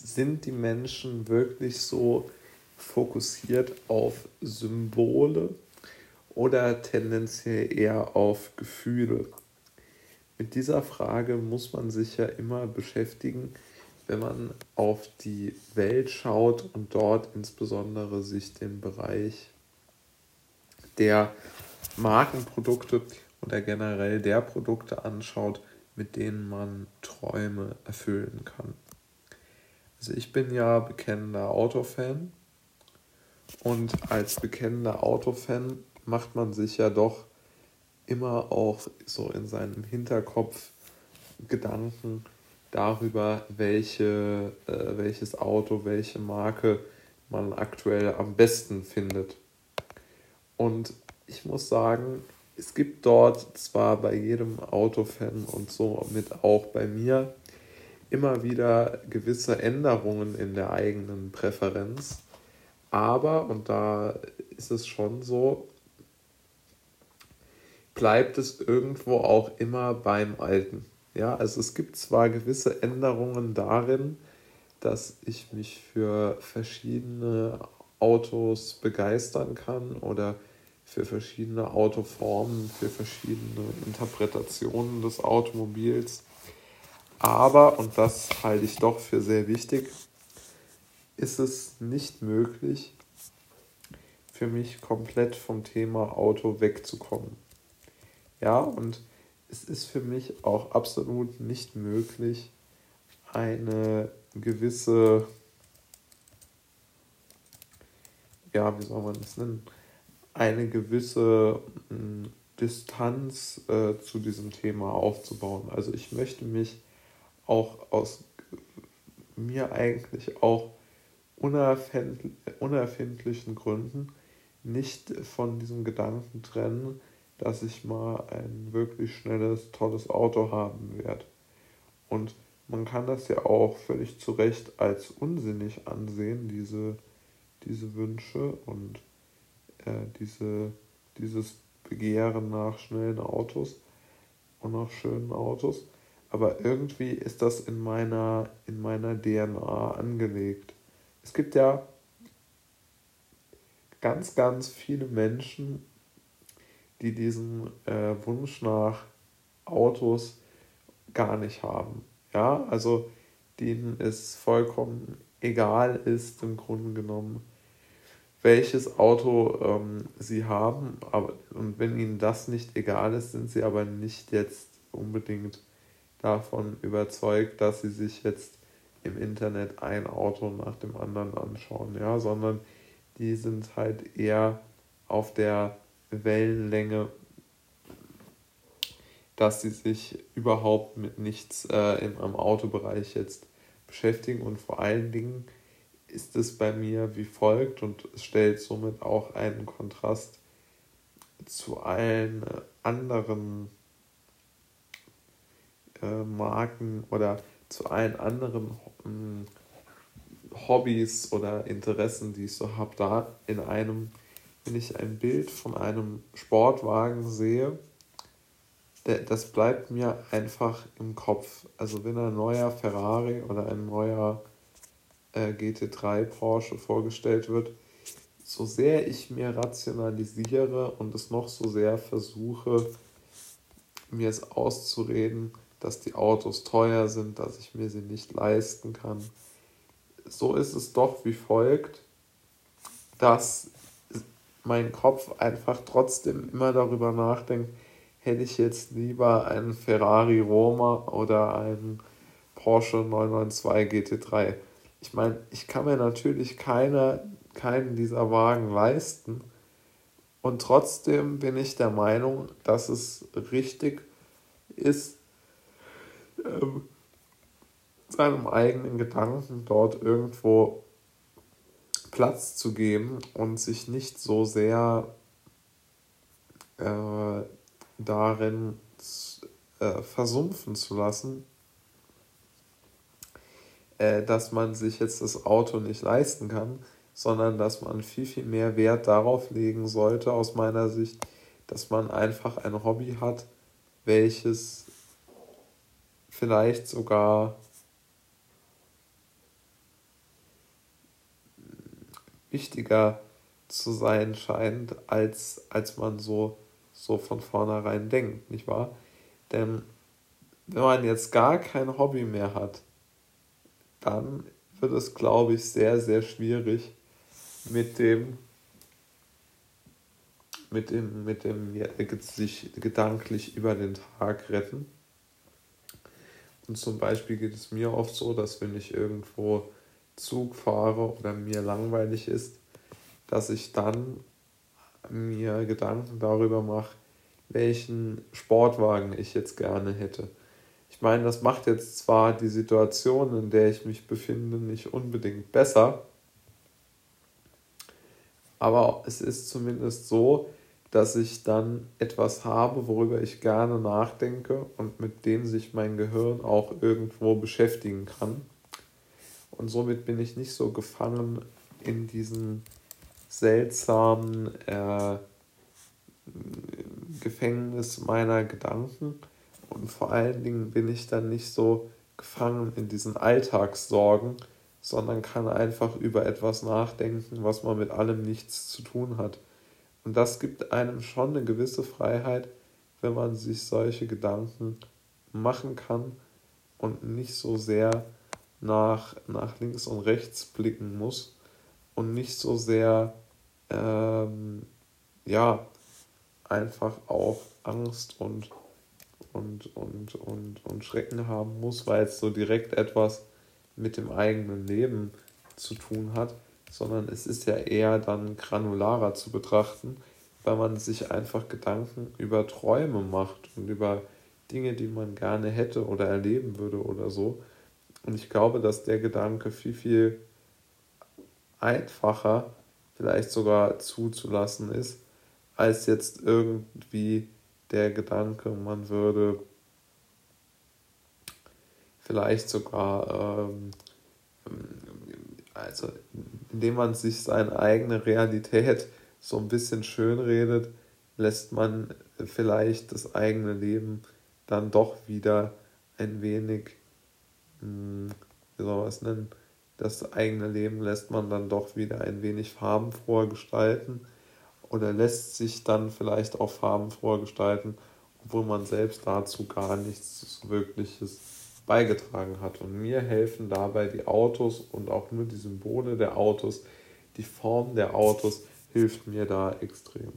sind die Menschen wirklich so fokussiert auf Symbole oder tendenziell eher auf Gefühle? Mit dieser Frage muss man sich ja immer beschäftigen, wenn man auf die Welt schaut und dort insbesondere sich den Bereich der Markenprodukte oder generell der Produkte anschaut, mit denen man Träume erfüllen kann. Also ich bin ja bekennender Autofan und als bekennender Autofan macht man sich ja doch immer auch so in seinem Hinterkopf Gedanken darüber, welche, äh, welches Auto, welche Marke man aktuell am besten findet. Und ich muss sagen, es gibt dort zwar bei jedem Autofan und so mit auch bei mir immer wieder gewisse Änderungen in der eigenen Präferenz, aber, und da ist es schon so, bleibt es irgendwo auch immer beim Alten. Ja, also es gibt zwar gewisse Änderungen darin, dass ich mich für verschiedene Autos begeistern kann oder für verschiedene Autoformen, für verschiedene Interpretationen des Automobils. Aber, und das halte ich doch für sehr wichtig, ist es nicht möglich, für mich komplett vom Thema Auto wegzukommen. Ja, und es ist für mich auch absolut nicht möglich, eine gewisse, ja, wie soll man das nennen, eine gewisse mh, Distanz äh, zu diesem Thema aufzubauen. Also ich möchte mich auch aus mir eigentlich auch unerfindlichen Gründen nicht von diesem Gedanken trennen, dass ich mal ein wirklich schnelles, tolles Auto haben werde. Und man kann das ja auch völlig zu Recht als unsinnig ansehen, diese, diese Wünsche und äh, diese, dieses Begehren nach schnellen Autos und nach schönen Autos. Aber irgendwie ist das in meiner, in meiner DNA angelegt. Es gibt ja ganz, ganz viele Menschen, die diesen äh, Wunsch nach Autos gar nicht haben. Ja, also denen es vollkommen egal ist, im Grunde genommen, welches Auto ähm, sie haben. Aber, und wenn ihnen das nicht egal ist, sind sie aber nicht jetzt unbedingt davon überzeugt, dass sie sich jetzt im Internet ein Auto nach dem anderen anschauen, ja, sondern die sind halt eher auf der Wellenlänge, dass sie sich überhaupt mit nichts äh, im, im Autobereich jetzt beschäftigen. Und vor allen Dingen ist es bei mir wie folgt und es stellt somit auch einen Kontrast zu allen anderen äh, Marken oder zu allen anderen hm, Hobbys oder Interessen, die ich so habe, da in einem wenn ich ein Bild von einem Sportwagen sehe, das bleibt mir einfach im Kopf. Also wenn ein neuer Ferrari oder ein neuer äh, GT3 Porsche vorgestellt wird, so sehr ich mir rationalisiere und es noch so sehr versuche, mir es auszureden, dass die Autos teuer sind, dass ich mir sie nicht leisten kann, so ist es doch wie folgt, dass mein Kopf einfach trotzdem immer darüber nachdenkt, hätte ich jetzt lieber einen Ferrari Roma oder einen Porsche 992 GT3. Ich meine, ich kann mir natürlich keine, keinen dieser Wagen leisten. Und trotzdem bin ich der Meinung, dass es richtig ist, ähm, seinem eigenen Gedanken dort irgendwo Platz zu geben und sich nicht so sehr äh, darin äh, versumpfen zu lassen, äh, dass man sich jetzt das Auto nicht leisten kann, sondern dass man viel, viel mehr Wert darauf legen sollte, aus meiner Sicht, dass man einfach ein Hobby hat, welches vielleicht sogar wichtiger zu sein scheint, als, als man so, so von vornherein denkt, nicht wahr? Denn wenn man jetzt gar kein Hobby mehr hat, dann wird es, glaube ich, sehr, sehr schwierig mit dem, mit dem, mit dem ja, sich gedanklich über den Tag retten. Und zum Beispiel geht es mir oft so, dass wenn ich irgendwo Zug fahre oder mir langweilig ist, dass ich dann mir Gedanken darüber mache, welchen Sportwagen ich jetzt gerne hätte. Ich meine, das macht jetzt zwar die Situation, in der ich mich befinde, nicht unbedingt besser, aber es ist zumindest so, dass ich dann etwas habe, worüber ich gerne nachdenke und mit dem sich mein Gehirn auch irgendwo beschäftigen kann. Und somit bin ich nicht so gefangen in diesen seltsamen äh, Gefängnis meiner Gedanken. Und vor allen Dingen bin ich dann nicht so gefangen in diesen Alltagssorgen, sondern kann einfach über etwas nachdenken, was man mit allem nichts zu tun hat. Und das gibt einem schon eine gewisse Freiheit, wenn man sich solche Gedanken machen kann und nicht so sehr nach, nach links und rechts blicken muss und nicht so sehr ähm, ja einfach auch Angst und, und, und, und, und Schrecken haben muss, weil es so direkt etwas mit dem eigenen Leben zu tun hat, sondern es ist ja eher dann granularer zu betrachten, weil man sich einfach Gedanken über Träume macht und über Dinge, die man gerne hätte oder erleben würde oder so. Und ich glaube, dass der Gedanke viel, viel einfacher, vielleicht sogar zuzulassen ist, als jetzt irgendwie der Gedanke, man würde vielleicht sogar, ähm, also indem man sich seine eigene Realität so ein bisschen schön redet, lässt man vielleicht das eigene Leben dann doch wieder ein wenig, hm, wie soll man es nennen, das eigene Leben lässt man dann doch wieder ein wenig farbenfroher gestalten oder lässt sich dann vielleicht auch farbenfroher gestalten, obwohl man selbst dazu gar nichts Wirkliches beigetragen hat. Und mir helfen dabei die Autos und auch nur die Symbole der Autos, die Form der Autos hilft mir da extrem.